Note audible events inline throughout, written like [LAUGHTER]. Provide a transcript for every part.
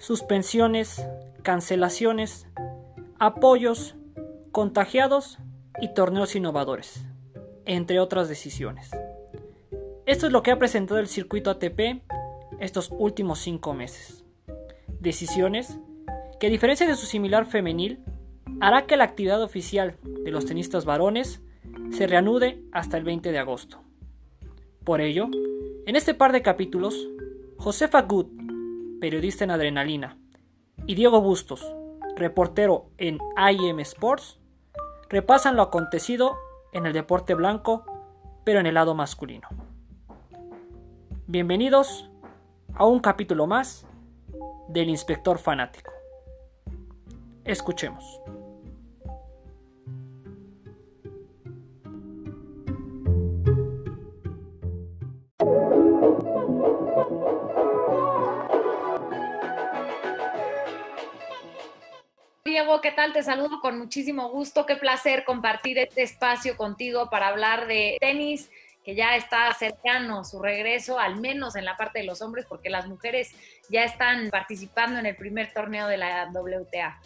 suspensiones, cancelaciones, apoyos, contagiados y torneos innovadores, entre otras decisiones. Esto es lo que ha presentado el circuito ATP estos últimos cinco meses. Decisiones que a diferencia de su similar femenil, hará que la actividad oficial de los tenistas varones se reanude hasta el 20 de agosto. Por ello, en este par de capítulos, Josefa Good, periodista en Adrenalina, y Diego Bustos, reportero en IM Sports, repasan lo acontecido en el deporte blanco, pero en el lado masculino. Bienvenidos a un capítulo más del Inspector Fanático. Escuchemos. Diego, ¿qué tal? Te saludo con muchísimo gusto. Qué placer compartir este espacio contigo para hablar de tenis, que ya está cercano su regreso, al menos en la parte de los hombres, porque las mujeres ya están participando en el primer torneo de la WTA.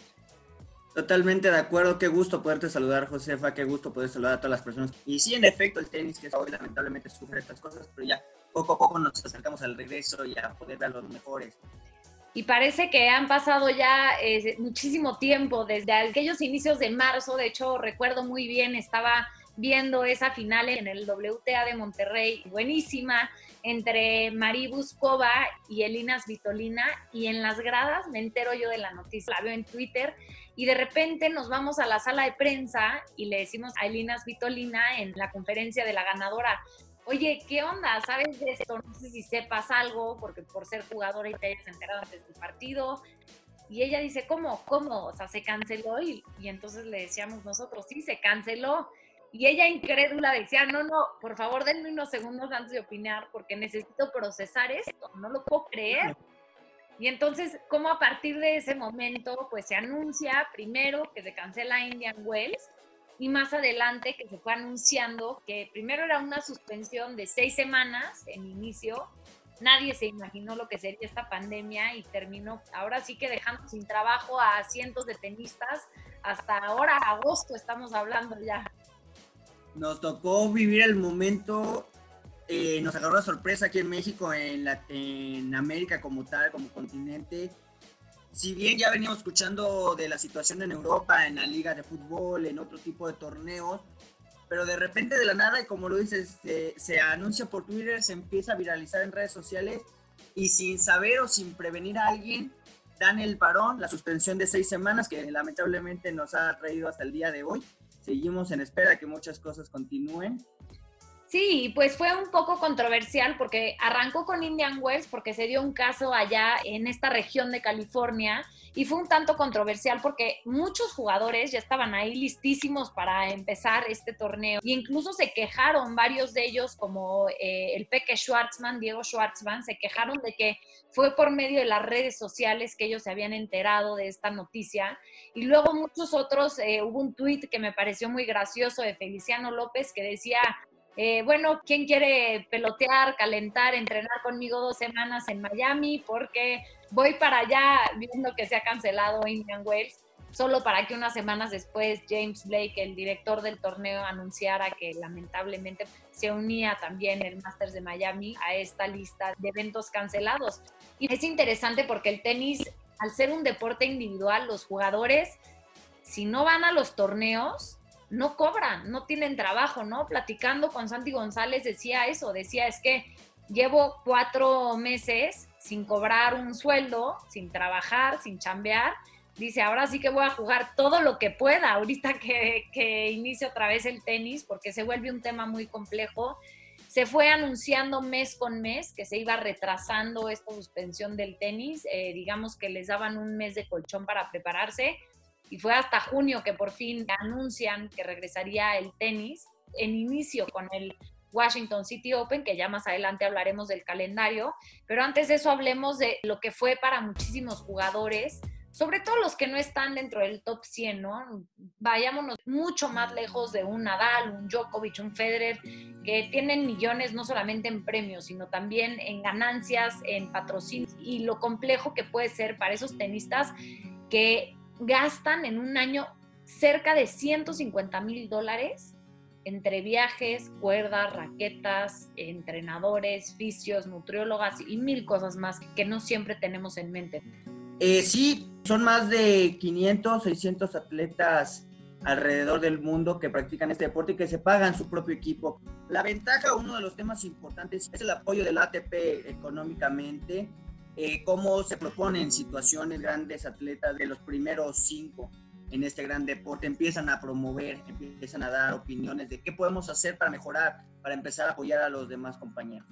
Totalmente de acuerdo, qué gusto poderte saludar, Josefa, qué gusto poder saludar a todas las personas. Y sí, en efecto, el tenis que hoy lamentablemente sufre estas cosas, pero ya poco a poco nos acercamos al regreso y a poder ver a los mejores y parece que han pasado ya eh, muchísimo tiempo desde aquellos inicios de marzo. De hecho, recuerdo muy bien, estaba viendo esa final en el WTA de Monterrey, buenísima, entre Mari Buscova y Elinas Vitolina. Y en las gradas me entero yo de la noticia, la veo en Twitter. Y de repente nos vamos a la sala de prensa y le decimos a Elinas Vitolina en la conferencia de la ganadora, oye, ¿qué onda? ¿Sabes de esto? No sé si sepas algo, porque por ser jugadora y te hayas enterado antes del partido. Y ella dice, ¿cómo? ¿Cómo? O sea, se canceló y, y entonces le decíamos nosotros, sí, se canceló. Y ella incrédula decía, no, no, por favor denme unos segundos antes de opinar porque necesito procesar esto, no lo puedo creer. Y entonces, ¿cómo a partir de ese momento, pues se anuncia primero que se cancela Indian Wells y más adelante que se fue anunciando que primero era una suspensión de seis semanas en inicio, nadie se imaginó lo que sería esta pandemia y terminó ahora sí que dejando sin trabajo a cientos de tenistas, hasta ahora, agosto estamos hablando ya. Nos tocó vivir el momento, eh, nos agarró la sorpresa aquí en México, en, la, en América como tal, como continente, si bien ya veníamos escuchando de la situación en Europa, en la liga de fútbol, en otro tipo de torneos, pero de repente de la nada, y como lo dices, se, anuncia por Twitter, se empieza a viralizar en redes sociales y sin saber o sin prevenir a alguien, dan el parón, la suspensión de seis semanas que lamentablemente nos ha traído hasta el día de hoy. Seguimos en espera que muchas cosas continúen Sí, pues fue un poco controversial porque arrancó con Indian Wells porque se dio un caso allá en esta región de California y fue un tanto controversial porque muchos jugadores ya estaban ahí listísimos para empezar este torneo e incluso se quejaron varios de ellos como eh, el Peque Schwartzman, Diego Schwartzman, se quejaron de que fue por medio de las redes sociales que ellos se habían enterado de esta noticia y luego muchos otros, eh, hubo un tuit que me pareció muy gracioso de Feliciano López que decía eh, bueno, ¿quién quiere pelotear, calentar, entrenar conmigo dos semanas en Miami? Porque voy para allá viendo que se ha cancelado Indian Wells, solo para que unas semanas después James Blake, el director del torneo, anunciara que lamentablemente se unía también el Masters de Miami a esta lista de eventos cancelados. Y es interesante porque el tenis, al ser un deporte individual, los jugadores, si no van a los torneos, no cobran, no tienen trabajo, ¿no? Platicando con Santi González decía eso, decía es que llevo cuatro meses sin cobrar un sueldo, sin trabajar, sin chambear. Dice, ahora sí que voy a jugar todo lo que pueda ahorita que, que inicie otra vez el tenis, porque se vuelve un tema muy complejo. Se fue anunciando mes con mes que se iba retrasando esta suspensión del tenis. Eh, digamos que les daban un mes de colchón para prepararse y fue hasta junio que por fin anuncian que regresaría el tenis en inicio con el Washington City Open, que ya más adelante hablaremos del calendario, pero antes de eso hablemos de lo que fue para muchísimos jugadores sobre todo los que no están dentro del top 100, ¿no? Vayámonos mucho más lejos de un Nadal, un Djokovic, un Federer, que tienen millones no solamente en premios, sino también en ganancias, en patrocinios y lo complejo que puede ser para esos tenistas que gastan en un año cerca de 150 mil dólares entre viajes, cuerdas, raquetas, entrenadores, fisios, nutriólogas y mil cosas más que no siempre tenemos en mente. Eh, sí, son más de 500, 600 atletas alrededor del mundo que practican este deporte y que se pagan su propio equipo. La ventaja, uno de los temas importantes, es el apoyo del ATP económicamente, eh, cómo se proponen situaciones grandes atletas de los primeros cinco en este gran deporte, empiezan a promover, empiezan a dar opiniones de qué podemos hacer para mejorar, para empezar a apoyar a los demás compañeros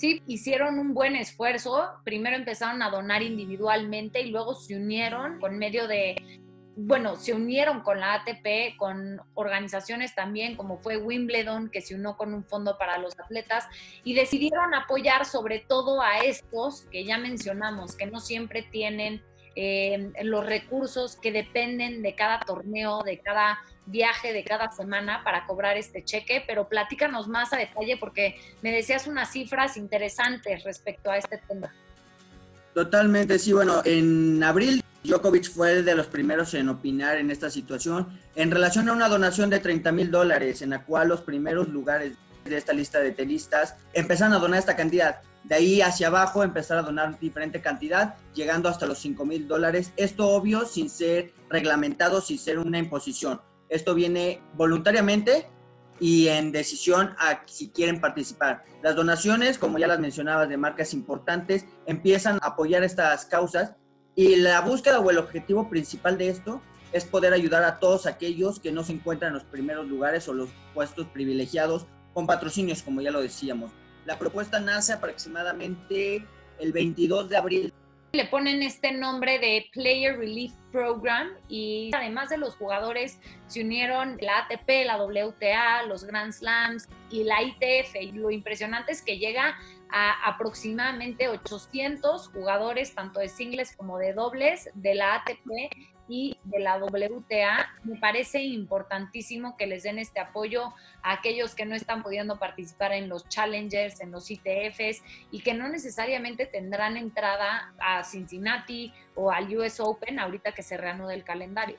sí hicieron un buen esfuerzo. Primero empezaron a donar individualmente y luego se unieron con medio de, bueno, se unieron con la ATP, con organizaciones también como fue Wimbledon, que se unió con un fondo para los atletas y decidieron apoyar sobre todo a estos que ya mencionamos, que no siempre tienen eh, los recursos que dependen de cada torneo, de cada viaje de cada semana para cobrar este cheque, pero platícanos más a detalle porque me decías unas cifras interesantes respecto a este tema. Totalmente, sí, bueno, en abril Djokovic fue de los primeros en opinar en esta situación en relación a una donación de 30 mil dólares, en la cual los primeros lugares de esta lista de tenistas empezaron a donar esta cantidad. De ahí hacia abajo empezar a donar diferente cantidad, llegando hasta los 5 mil dólares. Esto obvio sin ser reglamentado, sin ser una imposición. Esto viene voluntariamente y en decisión a si quieren participar. Las donaciones, como ya las mencionabas, de marcas importantes, empiezan a apoyar estas causas y la búsqueda o el objetivo principal de esto es poder ayudar a todos aquellos que no se encuentran en los primeros lugares o los puestos privilegiados con patrocinios, como ya lo decíamos. La propuesta nace aproximadamente el 22 de abril le ponen este nombre de Player Relief Program y además de los jugadores se unieron la ATP, la WTA, los Grand Slams y la ITF. Y lo impresionante es que llega a aproximadamente 800 jugadores, tanto de singles como de dobles, de la ATP y de la WTA. Me parece importantísimo que les den este apoyo a aquellos que no están pudiendo participar en los challengers, en los ITFs y que no necesariamente tendrán entrada a Cincinnati o al US Open ahorita que se reanude el calendario.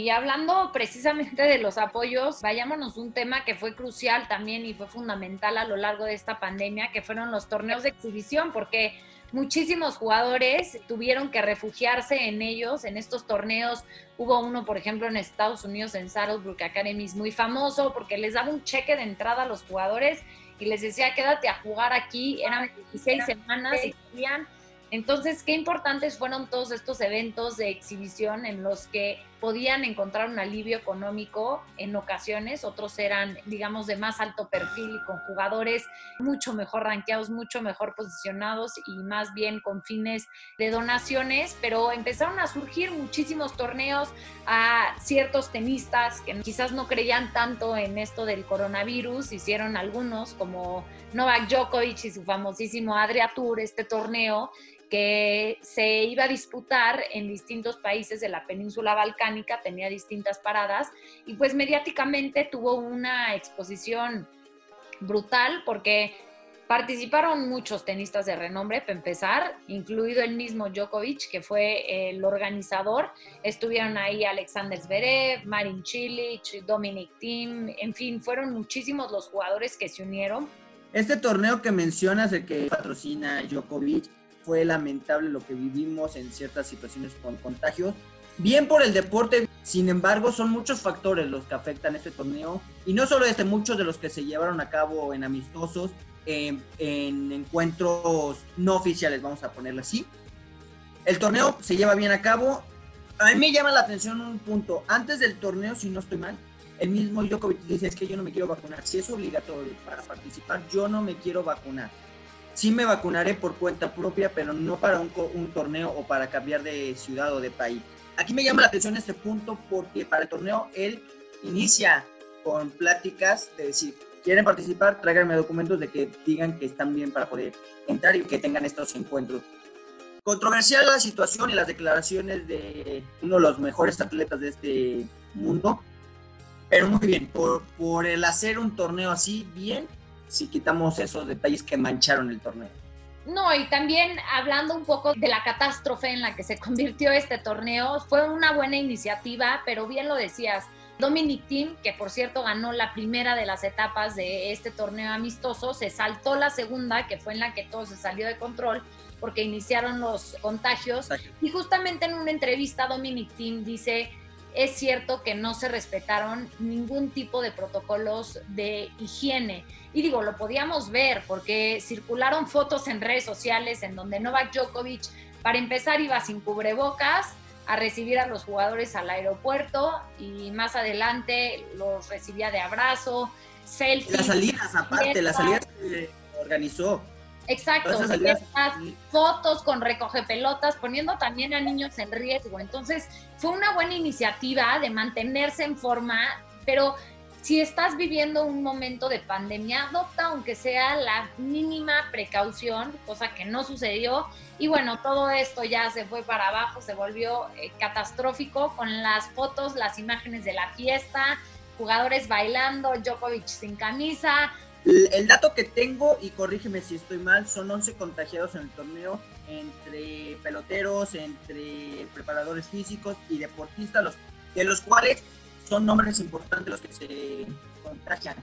Y hablando precisamente de los apoyos, vayámonos un tema que fue crucial también y fue fundamental a lo largo de esta pandemia, que fueron los torneos de exhibición, porque muchísimos jugadores tuvieron que refugiarse en ellos, en estos torneos. Hubo uno, por ejemplo, en Estados Unidos, en Saddlebrook Academy, muy famoso porque les daba un cheque de entrada a los jugadores y les decía, quédate a jugar aquí, eran 16 semanas y querían entonces, qué importantes fueron todos estos eventos de exhibición en los que podían encontrar un alivio económico en ocasiones, otros eran, digamos, de más alto perfil y con jugadores mucho mejor rankeados, mucho mejor posicionados y más bien con fines de donaciones, pero empezaron a surgir muchísimos torneos a ciertos tenistas que quizás no creían tanto en esto del coronavirus, hicieron algunos como Novak Djokovic y su famosísimo Adria Tour, este torneo que se iba a disputar en distintos países de la península balcánica, tenía distintas paradas y pues mediáticamente tuvo una exposición brutal porque participaron muchos tenistas de renombre, para empezar, incluido el mismo Djokovic, que fue el organizador. Estuvieron ahí Alexander Zverev, Marin Cilic, Dominic Thiem, en fin, fueron muchísimos los jugadores que se unieron. Este torneo que mencionas, de que patrocina Djokovic, fue lamentable lo que vivimos en ciertas situaciones con contagios. Bien por el deporte, sin embargo, son muchos factores los que afectan este torneo. Y no solo este, muchos de los que se llevaron a cabo en amistosos, en, en encuentros no oficiales, vamos a ponerlo así. El torneo se lleva bien a cabo. A mí me llama la atención un punto. Antes del torneo, si no estoy mal, el mismo Djokovic dice, es que yo no me quiero vacunar. Si es obligatorio para participar, yo no me quiero vacunar sí me vacunaré por cuenta propia, pero no para un, torneo o para cambiar de ciudad o de país. Aquí me llama la atención este punto porque para el torneo él inicia con pláticas de decir, quieren participar, tráiganme documentos de que digan que están bien para poder entrar y que tengan estos encuentros. Controversial la situación y las declaraciones de uno de los mejores atletas de este mundo, pero muy bien, por, por el hacer un torneo así bien, si quitamos esos detalles que mancharon el torneo. No, y también hablando un poco de la catástrofe en la que se [LAUGHS] convirtió este torneo, fue una buena iniciativa, pero bien lo decías, Dominic Thiem, que por cierto ganó la primera de las etapas de este torneo amistoso, se saltó la segunda, que fue en la que todo se salió de control porque iniciaron los contagios. Y justamente en una entrevista Dominic Thiem dice, es cierto que no se respetaron ningún tipo de protocolos de higiene. Y digo, lo podíamos ver porque circularon fotos en redes sociales en donde Novak Djokovic, para empezar, iba sin cubrebocas a recibir a los jugadores al aeropuerto y más adelante los recibía de abrazo, selfies. Las salidas, aparte, las salidas que organizó. Exacto, fotos con recoge pelotas, poniendo también a niños en riesgo. Entonces, fue una buena iniciativa de mantenerse en forma, pero si estás viviendo un momento de pandemia, adopta aunque sea la mínima precaución, cosa que no sucedió. Y bueno, todo esto ya se fue para abajo, se volvió eh, catastrófico con las fotos, las imágenes de la fiesta, jugadores bailando, Djokovic sin camisa. El, dato que tengo, y corrígeme si estoy mal, son 11 contagiados en el torneo entre peloteros, entre preparadores físicos y deportistas, los, de los cuales son nombres importantes los que se contagian.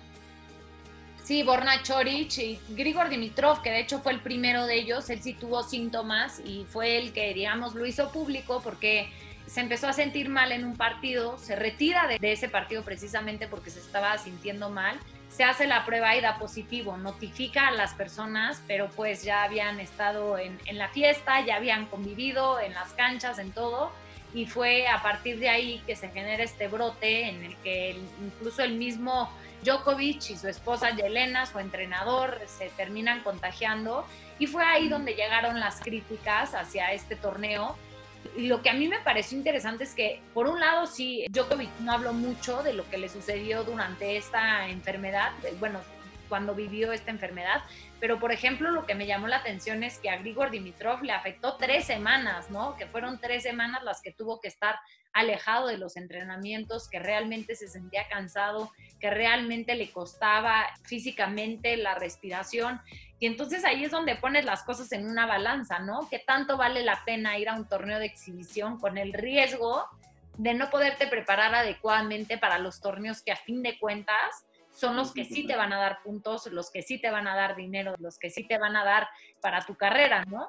Sí, Borna Chorich y Grigor Dimitrov, que de hecho fue el primero de ellos, él sí tuvo síntomas y fue el que, digamos, lo hizo público porque se empezó a sentir mal en un partido, se retira de, ese partido precisamente porque se estaba sintiendo mal, se hace la prueba y da positivo, notifica a las personas, pero pues ya habían estado en, en la fiesta, ya habían convivido en las canchas, en todo, y fue a partir de ahí que se genera este brote en el que incluso el mismo Djokovic y su esposa Yelena, su entrenador, se terminan contagiando y fue ahí donde llegaron las críticas hacia este torneo. Lo que a mí me pareció interesante es que, por un lado, sí, Djokovic no habló mucho de lo que le sucedió durante esta enfermedad, bueno, cuando vivió esta enfermedad, pero, por ejemplo, lo que me llamó la atención es que a Grigor Dimitrov le afectó tres semanas, ¿no? Que fueron tres semanas las que tuvo que estar alejado de los entrenamientos, que realmente se sentía cansado, que realmente le costaba físicamente la respiración. Y entonces ahí es donde pones las cosas en una balanza, ¿no? Que tanto vale la pena ir a un torneo de exhibición con el riesgo de no poderte preparar adecuadamente para los torneos que a fin de cuentas son los que sí te van a dar puntos, los que sí te van a dar dinero, los que sí te van a dar para tu carrera, ¿no?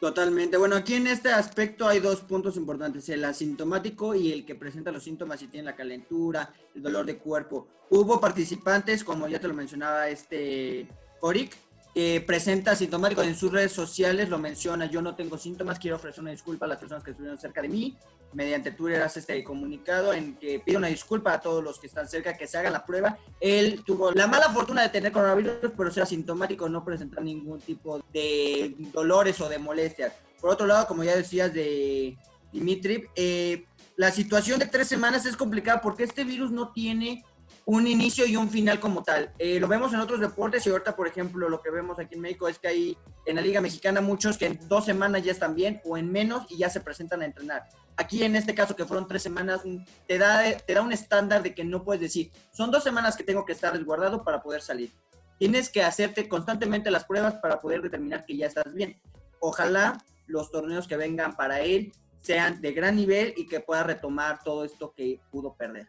Totalmente. Bueno, aquí en este aspecto hay dos puntos importantes, el asintomático y el que presenta los síntomas y tiene la calentura, el dolor de cuerpo. Hubo participantes, como ya te lo mencionaba este Oric, que presenta asintomático en sus redes sociales, lo menciona, yo no tengo síntomas, quiero ofrecer una disculpa a las personas que estuvieron cerca de mí, mediante Twitter hace este comunicado en que pide una disculpa a todos los que están cerca que se hagan la prueba. Él tuvo la mala fortuna de tener coronavirus, pero ser asintomático, no presentar ningún tipo de dolores o de molestias. Por otro lado, como ya decías de Dimitri, eh, la situación de tres semanas es complicada porque este virus no tiene un inicio y un final como tal. Eh, lo vemos en otros deportes y ahorita, por ejemplo, lo que vemos aquí en México es que hay en la Liga Mexicana muchos que en dos semanas ya están bien o en menos y ya se presentan a entrenar. Aquí en este caso, que fueron tres semanas, te da, te da un estándar de que no puedes decir, son dos semanas que tengo que estar resguardado para poder salir. Tienes que hacerte constantemente las pruebas para poder determinar que ya estás bien. Ojalá los torneos que vengan para él sean de gran nivel y que pueda retomar todo esto que pudo perder.